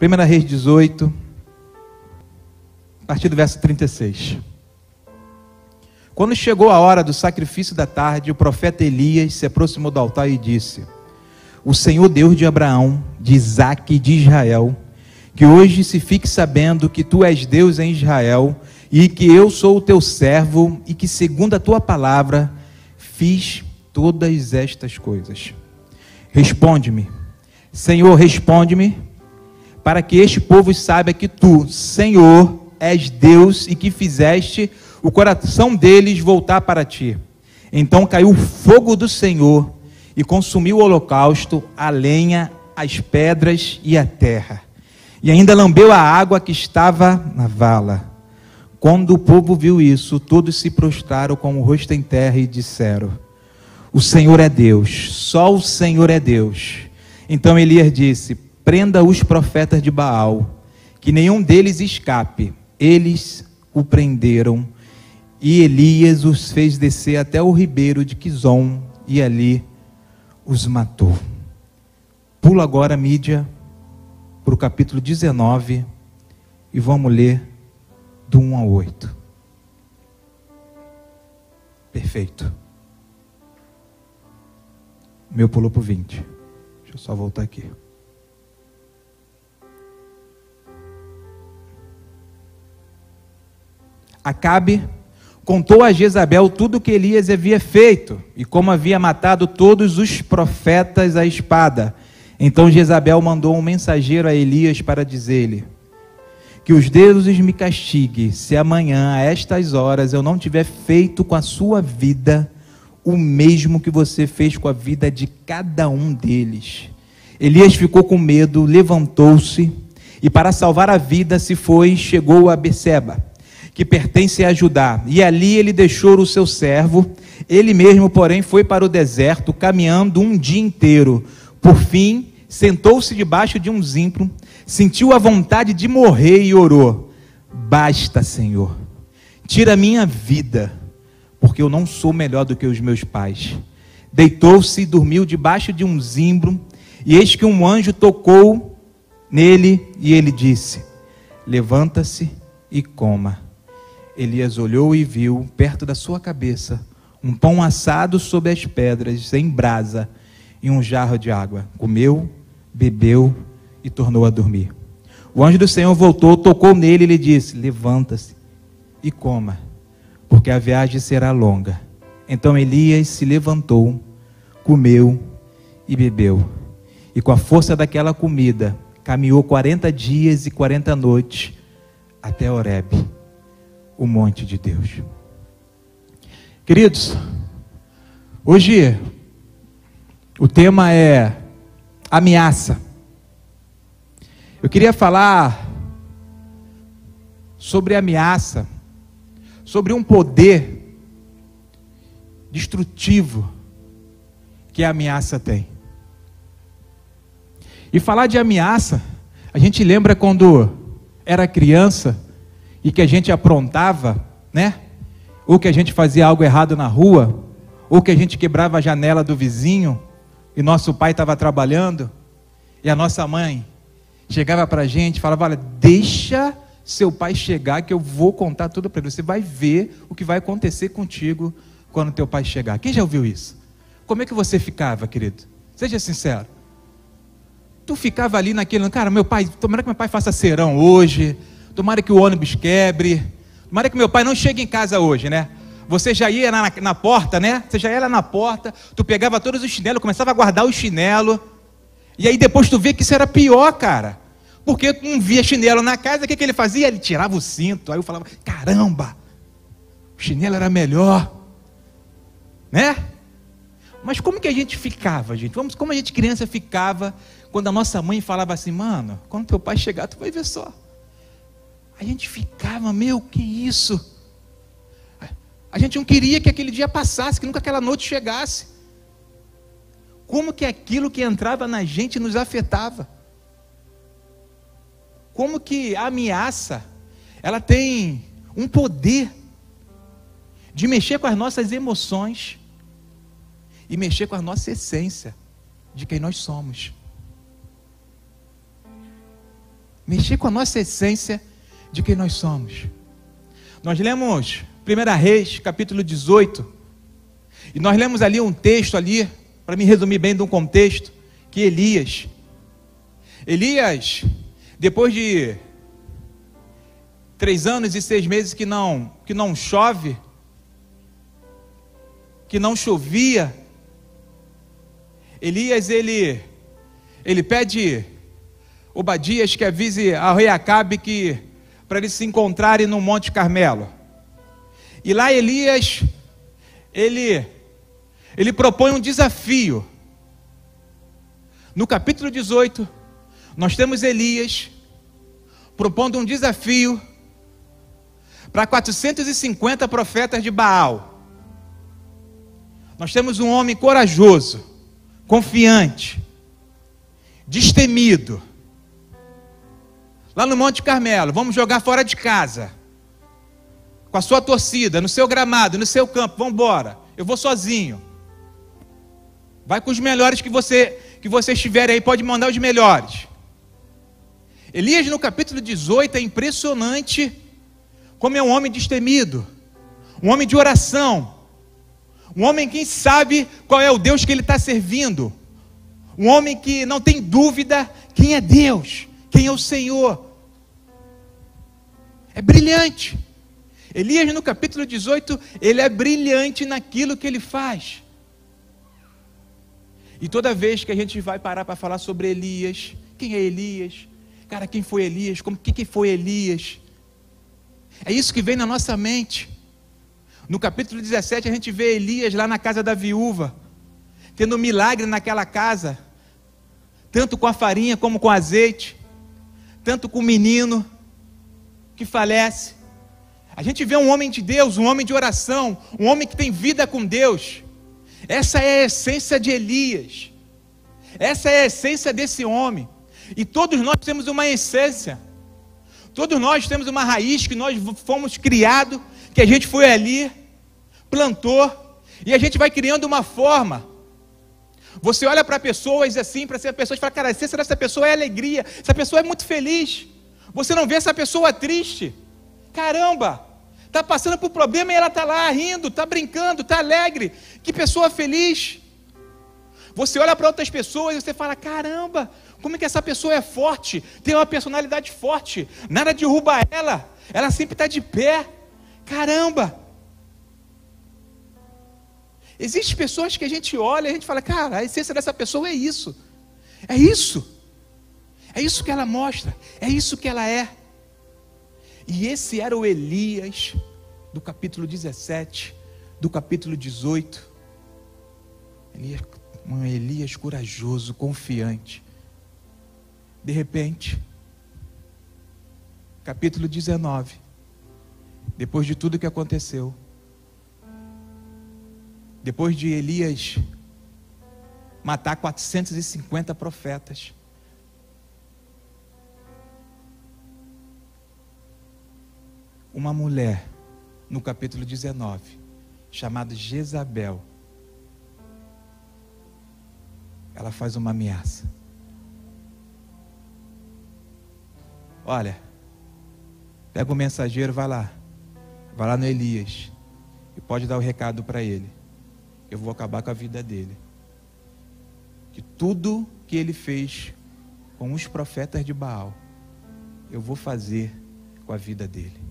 1 Reis 18, a partir do verso 36. Quando chegou a hora do sacrifício da tarde, o profeta Elias se aproximou do altar e disse: O Senhor Deus de Abraão, de Isaque e de Israel, que hoje se fique sabendo que tu és Deus em Israel e que eu sou o teu servo e que, segundo a tua palavra, fiz todas estas coisas. Responde-me, Senhor, responde-me para que este povo saiba que tu, Senhor, és Deus e que fizeste o coração deles voltar para ti. Então caiu o fogo do Senhor e consumiu o holocausto, a lenha, as pedras e a terra. E ainda lambeu a água que estava na vala. Quando o povo viu isso, todos se prostraram com o rosto em terra e disseram: O Senhor é Deus, só o Senhor é Deus. Então Elias disse: prenda os profetas de Baal, que nenhum deles escape. Eles o prenderam e Elias os fez descer até o ribeiro de Quizon e ali os matou. Pula agora a mídia para o capítulo 19 e vamos ler do 1 ao 8. Perfeito. O meu pulou para o 20. Deixa eu só voltar aqui. Acabe contou a Jezabel tudo o que Elias havia feito e como havia matado todos os profetas à espada. Então Jezabel mandou um mensageiro a Elias para dizer-lhe: Que os deuses me castiguem se amanhã, a estas horas, eu não tiver feito com a sua vida o mesmo que você fez com a vida de cada um deles. Elias ficou com medo, levantou-se e, para salvar a vida, se foi e chegou a Beceba que pertence a Judá. E ali ele deixou o seu servo. Ele mesmo, porém, foi para o deserto, caminhando um dia inteiro. Por fim, sentou-se debaixo de um zimpro, sentiu a vontade de morrer e orou: Basta, Senhor, tira minha vida, porque eu não sou melhor do que os meus pais. Deitou-se e dormiu debaixo de um zimbro, e eis que um anjo tocou nele e ele disse: Levanta-se e coma. Elias olhou e viu, perto da sua cabeça, um pão assado sobre as pedras, em brasa, e um jarro de água. Comeu, bebeu e tornou a dormir. O anjo do Senhor voltou, tocou nele e lhe disse: Levanta-se e coma, porque a viagem será longa. Então Elias se levantou, comeu e bebeu. E com a força daquela comida, caminhou quarenta dias e quarenta noites até Horebe o monte de Deus. Queridos, hoje o tema é ameaça. Eu queria falar sobre ameaça, sobre um poder destrutivo que a ameaça tem. E falar de ameaça, a gente lembra quando era criança e que a gente aprontava, né? Ou que a gente fazia algo errado na rua, ou que a gente quebrava a janela do vizinho e nosso pai estava trabalhando e a nossa mãe chegava para a gente e falava: Olha, deixa seu pai chegar que eu vou contar tudo para ele. Você vai ver o que vai acontecer contigo quando teu pai chegar. Quem já ouviu isso? Como é que você ficava, querido? Seja sincero. Tu ficava ali naquele, cara, meu pai, tomara que meu pai faça serão hoje tomara que o ônibus quebre, tomara que meu pai não chegue em casa hoje, né? Você já ia na, na porta, né? Você já ia lá na porta, tu pegava todos os chinelos, começava a guardar o chinelo, e aí depois tu vê que isso era pior, cara. Porque não via chinelo na casa, o que, que ele fazia? Ele tirava o cinto, aí eu falava, caramba, o chinelo era melhor, né? Mas como que a gente ficava, gente? Vamos, como a gente criança ficava quando a nossa mãe falava assim, mano, quando teu pai chegar, tu vai ver só a gente ficava, meu, que isso? A gente não queria que aquele dia passasse, que nunca aquela noite chegasse. Como que aquilo que entrava na gente nos afetava? Como que a ameaça, ela tem um poder de mexer com as nossas emoções e mexer com a nossa essência de quem nós somos. mexer com a nossa essência de quem nós somos. Nós lemos 1 Reis, capítulo 18, e nós lemos ali um texto ali, para me resumir bem de um contexto, que Elias, Elias, depois de três anos e seis meses que não, que não chove, que não chovia, Elias ele, ele pede Obadias que avise ao rei Acabe que para eles se encontrarem no Monte Carmelo. E lá Elias ele ele propõe um desafio. No capítulo 18, nós temos Elias propondo um desafio para 450 profetas de Baal. Nós temos um homem corajoso, confiante, destemido. Lá no Monte Carmelo, vamos jogar fora de casa. Com a sua torcida, no seu gramado, no seu campo, vamos embora. Eu vou sozinho. Vai com os melhores que você que você estiver aí, pode mandar os melhores. Elias no capítulo 18 é impressionante como é um homem destemido, um homem de oração, um homem que sabe qual é o Deus que ele está servindo, um homem que não tem dúvida quem é Deus, quem é o Senhor. É brilhante. Elias, no capítulo 18, ele é brilhante naquilo que ele faz. E toda vez que a gente vai parar para falar sobre Elias, quem é Elias? Cara, quem foi Elias? Como que, que foi Elias? É isso que vem na nossa mente. No capítulo 17, a gente vê Elias lá na casa da viúva, tendo um milagre naquela casa, tanto com a farinha como com o azeite, tanto com o menino que falece. A gente vê um homem de Deus, um homem de oração, um homem que tem vida com Deus. Essa é a essência de Elias. Essa é a essência desse homem. E todos nós temos uma essência. Todos nós temos uma raiz que nós fomos criados, que a gente foi ali, plantou, e a gente vai criando uma forma. Você olha para pessoas assim, para ser pessoas e fala, cara, a essência dessa pessoa é alegria, essa pessoa é muito feliz. Você não vê essa pessoa triste. Caramba, está passando por problema e ela está lá rindo, está brincando, está alegre. Que pessoa feliz. Você olha para outras pessoas e você fala: caramba, como é que essa pessoa é forte? Tem uma personalidade forte. Nada derruba ela. Ela sempre está de pé. Caramba! Existem pessoas que a gente olha e a gente fala, cara, a essência dessa pessoa é isso. É isso. É isso que ela mostra. É isso que ela é. E esse era o Elias do capítulo 17, do capítulo 18. Elias, um Elias corajoso, confiante. De repente, capítulo 19, depois de tudo que aconteceu, depois de Elias matar 450 profetas, uma mulher, no capítulo 19, chamada Jezabel, ela faz uma ameaça. Olha, pega o mensageiro, vai lá. Vai lá no Elias. E pode dar o recado para ele. Eu vou acabar com a vida dele. Que tudo que ele fez com os profetas de Baal, eu vou fazer com a vida dele.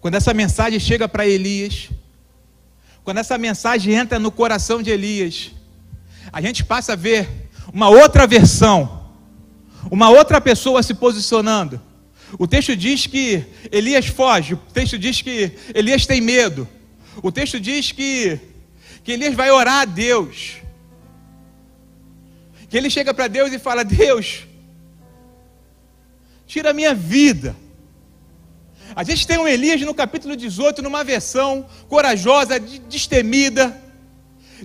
Quando essa mensagem chega para Elias, quando essa mensagem entra no coração de Elias, a gente passa a ver uma outra versão, uma outra pessoa se posicionando. O texto diz que Elias foge, o texto diz que Elias tem medo, o texto diz que, que Elias vai orar a Deus, que ele chega para Deus e fala: Deus, tira a minha vida. A gente tem um Elias no capítulo 18, numa versão corajosa, destemida,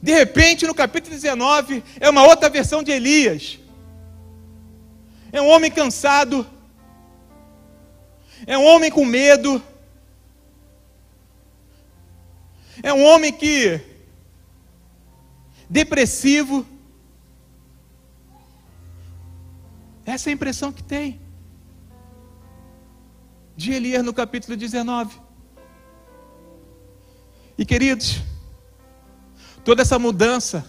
de repente, no capítulo 19, é uma outra versão de Elias. É um homem cansado, é um homem com medo, é um homem que, depressivo, Essa é a impressão que tem de Elias no capítulo 19. E queridos, toda essa mudança,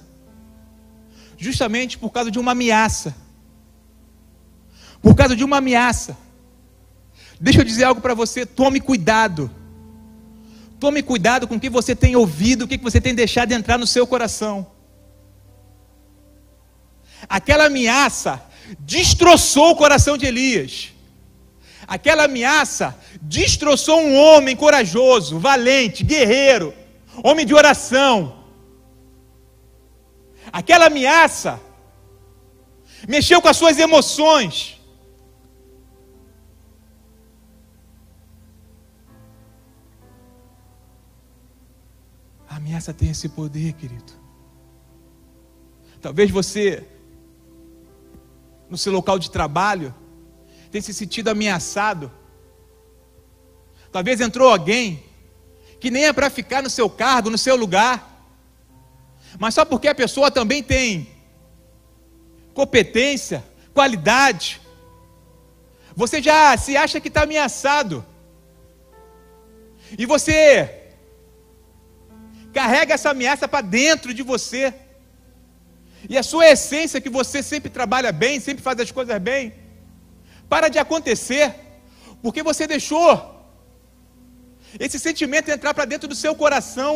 justamente por causa de uma ameaça, por causa de uma ameaça. Deixa eu dizer algo para você, tome cuidado. Tome cuidado com o que você tem ouvido, o que você tem deixado entrar no seu coração. Aquela ameaça destroçou o coração de Elias. Aquela ameaça destroçou um homem corajoso, valente, guerreiro, homem de oração. Aquela ameaça mexeu com as suas emoções. A ameaça tem esse poder, querido. Talvez você, no seu local de trabalho, tem se sentido ameaçado. Talvez entrou alguém que nem é para ficar no seu cargo, no seu lugar, mas só porque a pessoa também tem competência, qualidade, você já se acha que está ameaçado, e você carrega essa ameaça para dentro de você, e a sua essência, que você sempre trabalha bem, sempre faz as coisas bem, para de acontecer, porque você deixou esse sentimento entrar para dentro do seu coração.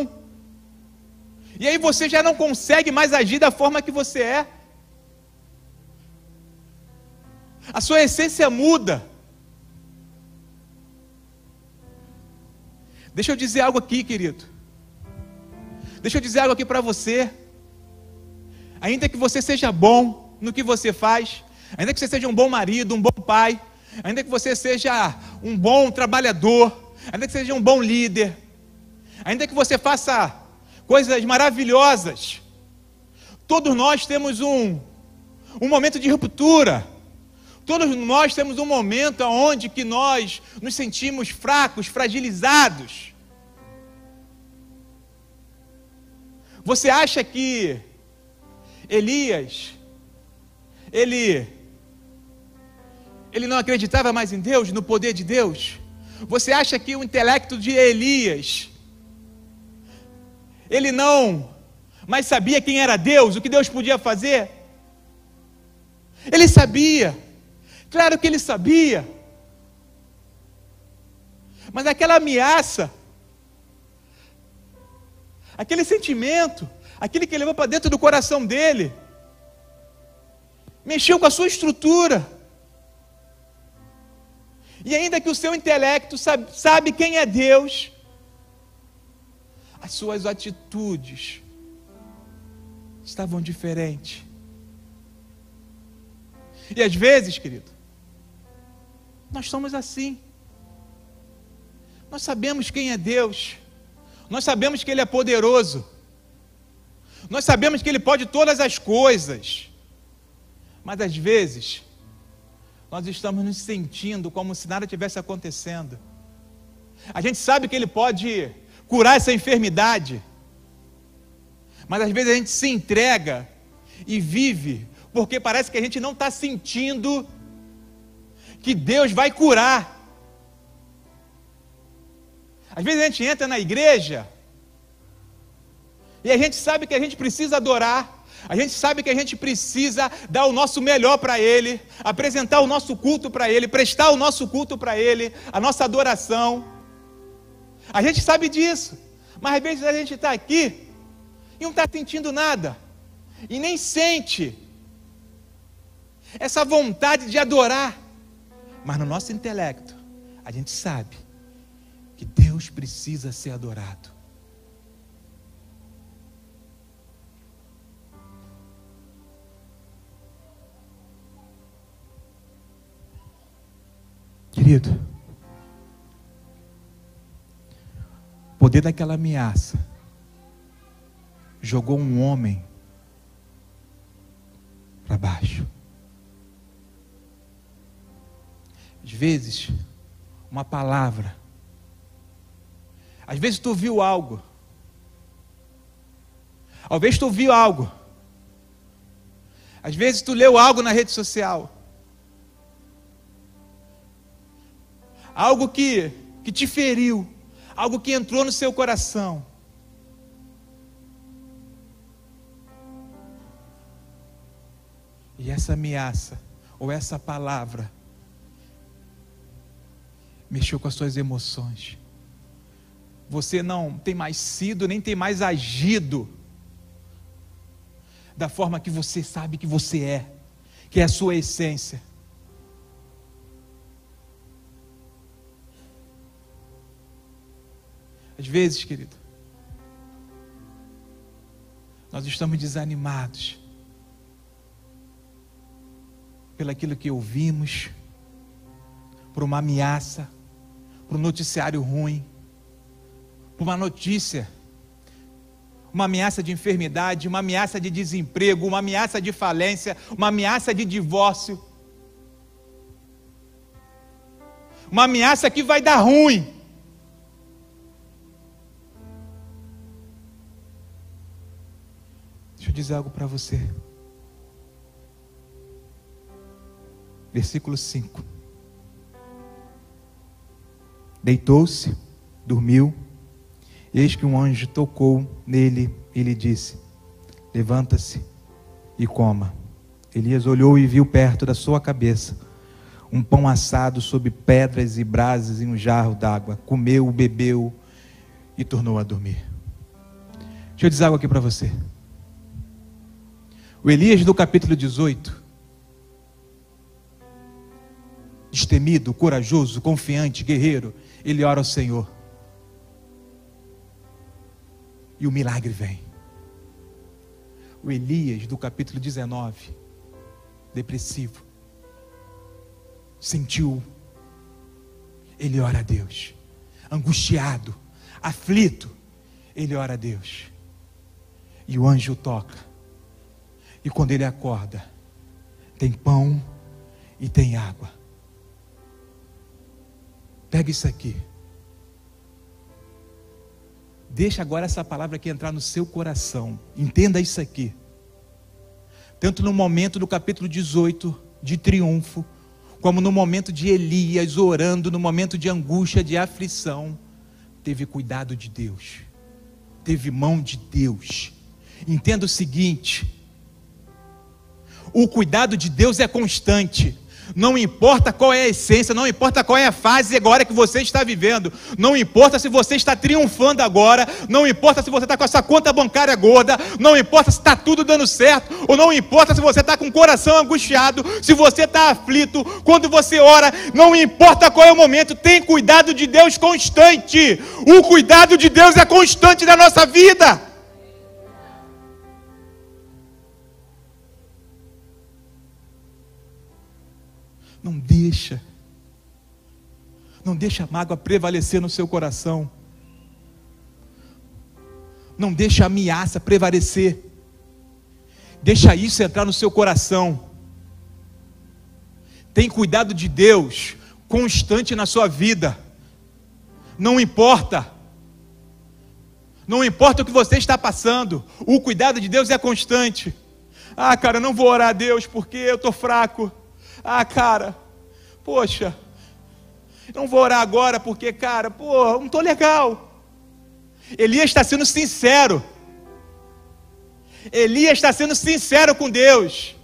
E aí você já não consegue mais agir da forma que você é. A sua essência muda. Deixa eu dizer algo aqui, querido. Deixa eu dizer algo aqui para você. Ainda que você seja bom no que você faz, ainda que você seja um bom marido, um bom pai, ainda que você seja um bom trabalhador, ainda que seja um bom líder, ainda que você faça coisas maravilhosas, todos nós temos um, um momento de ruptura. Todos nós temos um momento onde que nós nos sentimos fracos, fragilizados. Você acha que Elias ele ele não acreditava mais em Deus, no poder de Deus? Você acha que o intelecto de Elias ele não mas sabia quem era Deus, o que Deus podia fazer? Ele sabia. Claro que ele sabia. Mas aquela ameaça, aquele sentimento, aquele que levou para dentro do coração dele, mexeu com a sua estrutura. E ainda que o seu intelecto sabe, sabe quem é Deus, as suas atitudes estavam diferentes. E às vezes, querido, nós somos assim. Nós sabemos quem é Deus, nós sabemos que Ele é poderoso, nós sabemos que Ele pode todas as coisas. Mas às vezes, nós estamos nos sentindo como se nada tivesse acontecendo. A gente sabe que Ele pode curar essa enfermidade, mas às vezes a gente se entrega e vive, porque parece que a gente não está sentindo que Deus vai curar. Às vezes a gente entra na igreja e a gente sabe que a gente precisa adorar, a gente sabe que a gente precisa dar o nosso melhor para Ele, apresentar o nosso culto para Ele, prestar o nosso culto para Ele, a nossa adoração. A gente sabe disso, mas às vezes a gente está aqui e não está sentindo nada, e nem sente essa vontade de adorar, mas no nosso intelecto, a gente sabe que Deus precisa ser adorado. Querido, o poder daquela ameaça jogou um homem para baixo. Às vezes, uma palavra. Às vezes tu viu algo. Às vezes tu viu algo. Às vezes tu leu algo na rede social. Algo que, que te feriu, algo que entrou no seu coração. E essa ameaça, ou essa palavra, mexeu com as suas emoções. Você não tem mais sido, nem tem mais agido da forma que você sabe que você é, que é a sua essência. Às vezes, querido, nós estamos desanimados pelaquilo que ouvimos, por uma ameaça, por um noticiário ruim, por uma notícia, uma ameaça de enfermidade, uma ameaça de desemprego, uma ameaça de falência, uma ameaça de divórcio, uma ameaça que vai dar ruim. Eu dizer algo para você. Versículo 5. Deitou-se, dormiu, eis que um anjo tocou nele e lhe disse: Levanta-se e coma. Elias olhou e viu perto da sua cabeça um pão assado sobre pedras e brasas em um jarro d'água. Comeu, bebeu e tornou a dormir. Deixa eu dizer algo aqui para você. O Elias do capítulo 18, destemido, corajoso, confiante, guerreiro, ele ora ao Senhor. E o milagre vem. O Elias do capítulo 19, depressivo, sentiu, ele ora a Deus, angustiado, aflito, ele ora a Deus. E o anjo toca e quando ele acorda, tem pão e tem água. Pega isso aqui. Deixa agora essa palavra aqui entrar no seu coração. Entenda isso aqui. Tanto no momento do capítulo 18 de triunfo, como no momento de Elias orando, no momento de angústia, de aflição, teve cuidado de Deus, teve mão de Deus. Entenda o seguinte: o cuidado de Deus é constante. Não importa qual é a essência, não importa qual é a fase agora que você está vivendo, não importa se você está triunfando agora, não importa se você está com essa conta bancária gorda, não importa se está tudo dando certo, ou não importa se você está com o coração angustiado, se você está aflito, quando você ora, não importa qual é o momento, tem cuidado de Deus constante. O cuidado de Deus é constante na nossa vida. Não deixa. Não deixa a mágoa prevalecer no seu coração. Não deixa a ameaça prevalecer. Deixa isso entrar no seu coração. Tem cuidado de Deus constante na sua vida. Não importa. Não importa o que você está passando, o cuidado de Deus é constante. Ah, cara, eu não vou orar a Deus porque eu estou fraco. Ah, cara, poxa, não vou orar agora porque, cara, pô, não estou legal. Elias está sendo sincero. Elias está sendo sincero com Deus.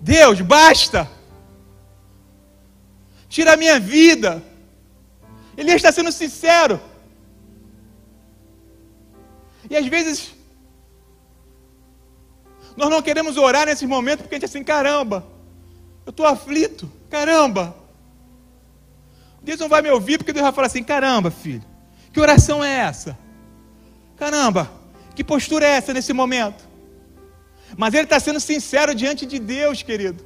Deus, basta. Tira a minha vida. Elias está sendo sincero. E às vezes nós não queremos orar nesse momento porque a gente é assim, caramba, eu estou aflito, caramba. Deus não vai me ouvir porque Deus vai falar assim, caramba, filho, que oração é essa? Caramba, que postura é essa nesse momento? Mas ele está sendo sincero diante de Deus, querido.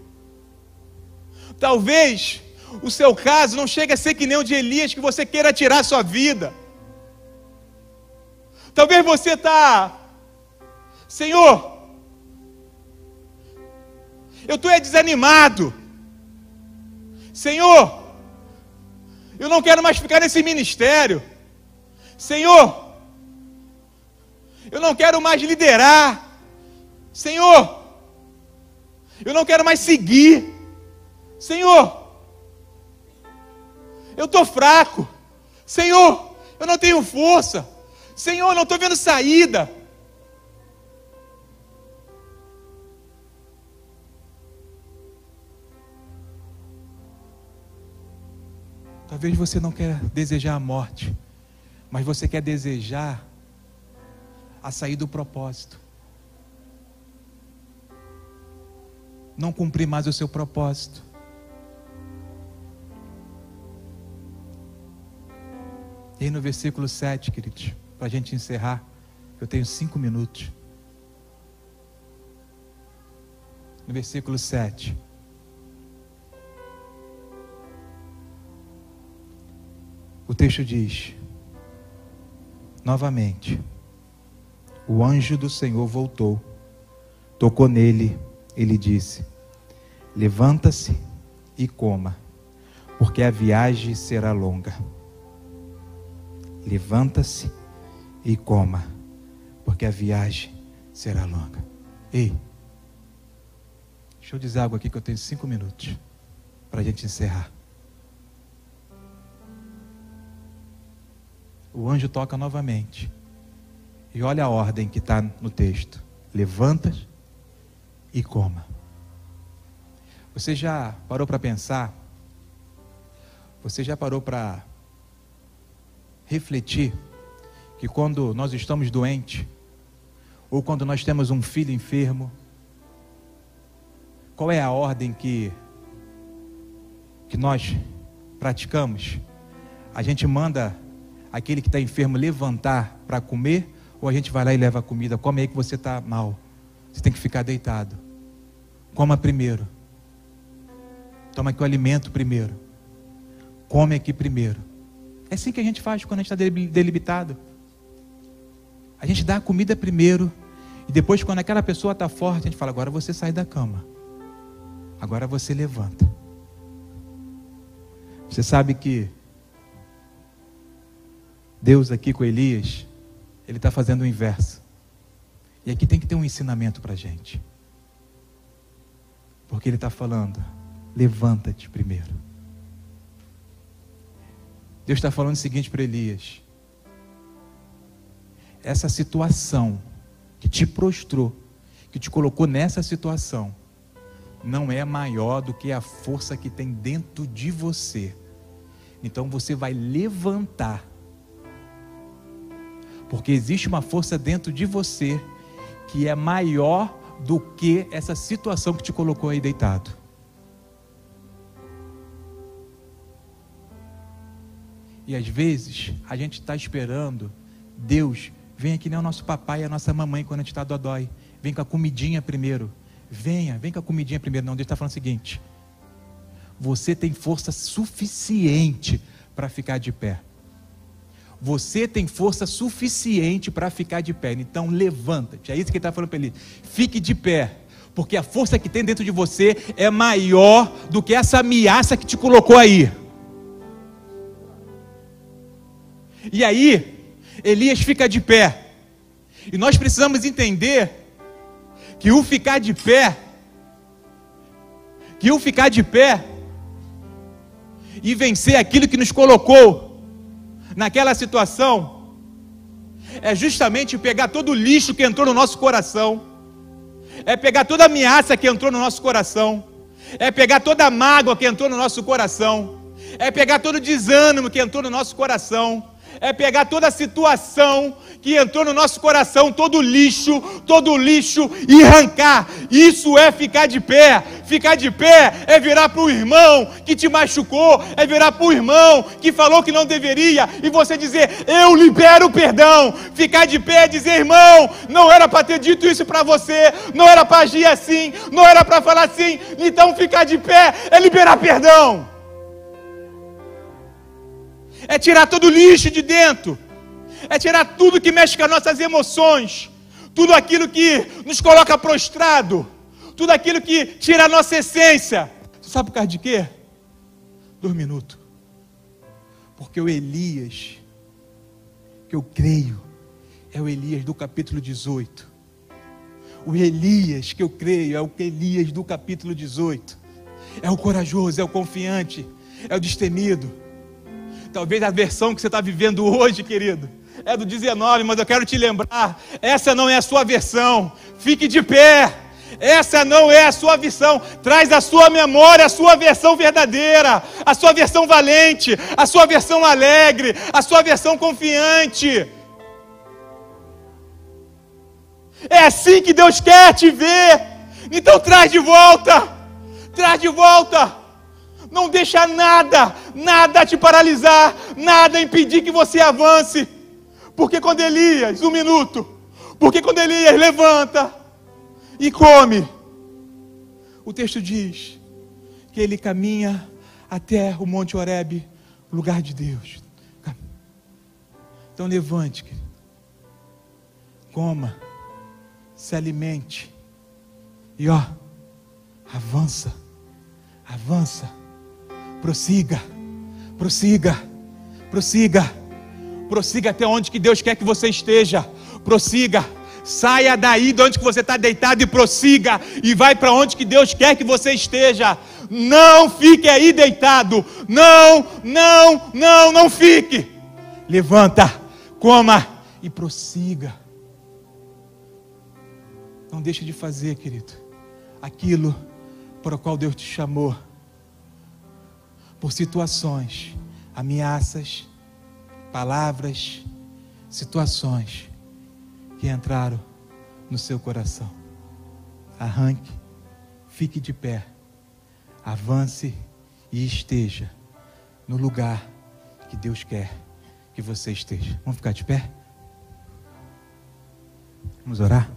Talvez o seu caso não chegue a ser que nem o de Elias, que você queira tirar a sua vida. Talvez você está, Senhor, eu estou desanimado. Senhor, eu não quero mais ficar nesse ministério. Senhor, eu não quero mais liderar. Senhor, eu não quero mais seguir. Senhor, eu estou fraco. Senhor, eu não tenho força. Senhor, eu não estou vendo saída. Talvez você não quer desejar a morte, mas você quer desejar a sair do propósito. Não cumprir mais o seu propósito. E aí no versículo 7, queridos, para a gente encerrar, eu tenho cinco minutos. No versículo 7. O texto diz: novamente, o anjo do Senhor voltou, tocou nele e lhe disse: Levanta-se e coma, porque a viagem será longa. Levanta-se e coma, porque a viagem será longa. Ei, deixa eu dizer algo aqui que eu tenho cinco minutos para a gente encerrar. O anjo toca novamente. E olha a ordem que está no texto: levanta e coma. Você já parou para pensar? Você já parou para refletir que quando nós estamos doentes, ou quando nós temos um filho enfermo, qual é a ordem que, que nós praticamos? A gente manda aquele que está enfermo levantar para comer, ou a gente vai lá e leva a comida, come aí que você está mal. Você tem que ficar deitado. Coma primeiro. Toma aqui o alimento primeiro. Come aqui primeiro. É assim que a gente faz quando a gente está delimitado. A gente dá a comida primeiro. E depois, quando aquela pessoa está forte, a gente fala: agora você sai da cama. Agora você levanta. Você sabe que Deus aqui com Elias, ele está fazendo o inverso. E aqui tem que ter um ensinamento para a gente. Porque ele está falando: levanta-te primeiro. Deus está falando o seguinte para Elias: essa situação que te prostrou, que te colocou nessa situação, não é maior do que a força que tem dentro de você. Então você vai levantar porque existe uma força dentro de você que é maior do que essa situação que te colocou aí deitado. E às vezes a gente está esperando Deus venha que nem o nosso papai e a nossa mamãe quando a gente está dodói. Vem com a comidinha primeiro. Venha, vem com a comidinha primeiro. Não, Deus está falando o seguinte: você tem força suficiente para ficar de pé. Você tem força suficiente para ficar de pé. Então levanta-te. É isso que ele está falando para ele. Fique de pé. Porque a força que tem dentro de você é maior do que essa ameaça que te colocou aí. E aí, Elias fica de pé. E nós precisamos entender que o ficar de pé, que o ficar de pé e vencer aquilo que nos colocou naquela situação é justamente pegar todo o lixo que entrou no nosso coração, é pegar toda a ameaça que entrou no nosso coração, é pegar toda a mágoa que entrou no nosso coração, é pegar todo o desânimo que entrou no nosso coração, é pegar toda a situação que entrou no nosso coração, todo lixo, todo lixo e arrancar. Isso é ficar de pé. Ficar de pé é virar para o irmão que te machucou, é virar para o irmão que falou que não deveria e você dizer: Eu libero o perdão. Ficar de pé é dizer: Irmão, não era para ter dito isso para você, não era para agir assim, não era para falar assim. Então ficar de pé é liberar perdão é tirar todo o lixo de dentro, é tirar tudo que mexe com as nossas emoções, tudo aquilo que nos coloca prostrado, tudo aquilo que tira a nossa essência. Você sabe por causa de quê? Dois minutos. Porque o Elias, que eu creio, é o Elias do capítulo 18. O Elias que eu creio é o Elias do capítulo 18. É o corajoso, é o confiante, é o destemido Talvez a versão que você está vivendo hoje, querido, é do 19, mas eu quero te lembrar: essa não é a sua versão. Fique de pé. Essa não é a sua visão. Traz à sua memória a sua versão verdadeira, a sua versão valente, a sua versão alegre, a sua versão confiante. É assim que Deus quer te ver. Então traz de volta. Traz de volta. Não deixa nada, nada te paralisar, nada impedir que você avance. Porque quando Elias, um minuto, porque quando Elias levanta e come, o texto diz que ele caminha até o Monte Horebe, lugar de Deus. Então levante, querido. coma, se alimente e ó, avança, avança, prossiga, prossiga, prossiga, prossiga até onde que Deus quer que você esteja, prossiga. Saia daí de onde que você está deitado e prossiga e vai para onde que Deus quer que você esteja. Não fique aí deitado. Não, não, não, não fique. Levanta, coma e prossiga. Não deixe de fazer, querido, aquilo para o qual Deus te chamou. Por situações, ameaças, palavras, situações que entraram no seu coração. Arranque, fique de pé, avance e esteja no lugar que Deus quer que você esteja. Vamos ficar de pé? Vamos orar?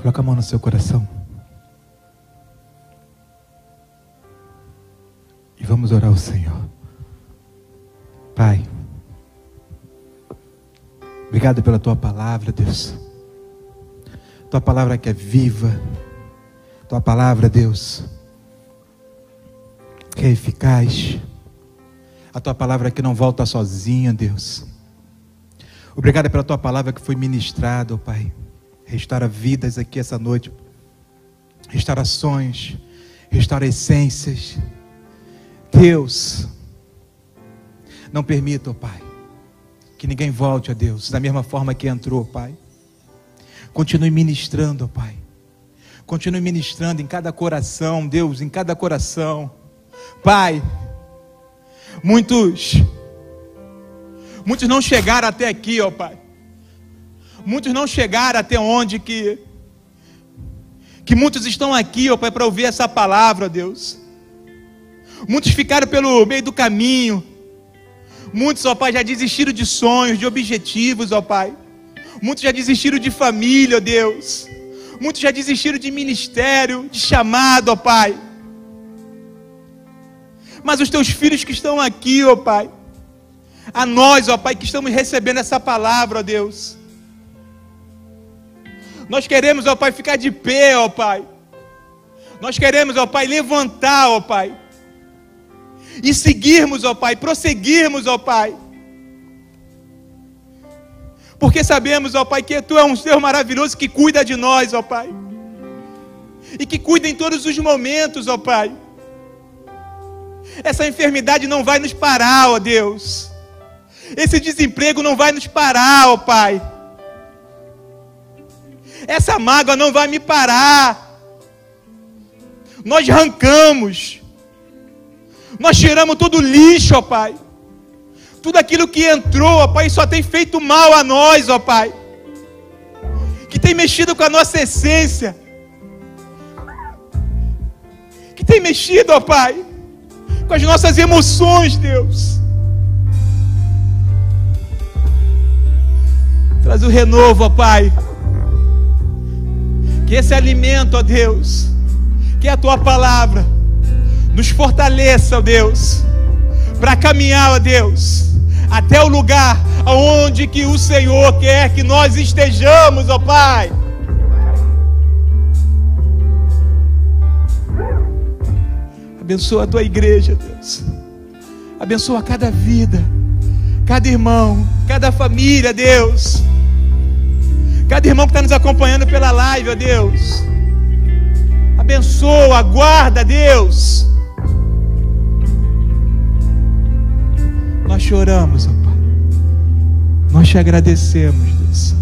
Coloca a mão no seu coração. E vamos orar ao Senhor. Pai, obrigado pela tua palavra, Deus. Tua palavra que é viva. Tua palavra, Deus, que é eficaz. A tua palavra que não volta sozinha, Deus. Obrigado pela tua palavra que foi ministrada, oh Pai restaura vidas aqui essa noite, restaurações, restaura essências. Deus, não permita, oh Pai, que ninguém volte a Deus da mesma forma que entrou, Pai. Continue ministrando, oh Pai. Continue ministrando em cada coração, Deus, em cada coração. Pai, muitos, muitos não chegaram até aqui, ó Pai. Muitos não chegaram até onde que que muitos estão aqui, ó Pai, para ouvir essa palavra, ó Deus. Muitos ficaram pelo meio do caminho. Muitos, ó Pai, já desistiram de sonhos, de objetivos, ó Pai. Muitos já desistiram de família, ó Deus. Muitos já desistiram de ministério, de chamado, ó Pai. Mas os teus filhos que estão aqui, ó Pai, a nós, ó Pai, que estamos recebendo essa palavra, ó Deus. Nós queremos, ó Pai, ficar de pé, ó Pai. Nós queremos, ó Pai, levantar, ó Pai. E seguirmos, ó Pai, prosseguirmos, ó Pai. Porque sabemos, ó Pai, que Tu é um Deus maravilhoso que cuida de nós, ó Pai. E que cuida em todos os momentos, ó Pai. Essa enfermidade não vai nos parar, ó Deus. Esse desemprego não vai nos parar, ó Pai. Essa mágoa não vai me parar. Nós arrancamos. Nós tiramos todo lixo, ó Pai. Tudo aquilo que entrou, ó Pai, só tem feito mal a nós, ó Pai. Que tem mexido com a nossa essência. Que tem mexido, ó Pai, com as nossas emoções, Deus. Traz o renovo, ó Pai. Que esse alimento, ó Deus, que é a tua palavra, nos fortaleça, ó Deus, para caminhar, ó Deus, até o lugar aonde que o Senhor quer que nós estejamos, ó Pai. Abençoa a tua igreja, Deus. Abençoa cada vida, cada irmão, cada família, Deus. Cada irmão que está nos acompanhando pela live, ó Deus. Abençoa, guarda, Deus. Nós choramos, ó Pai. Nós te agradecemos, Deus.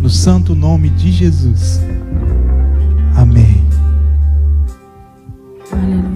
No santo nome de Jesus. Amém. Aleluia.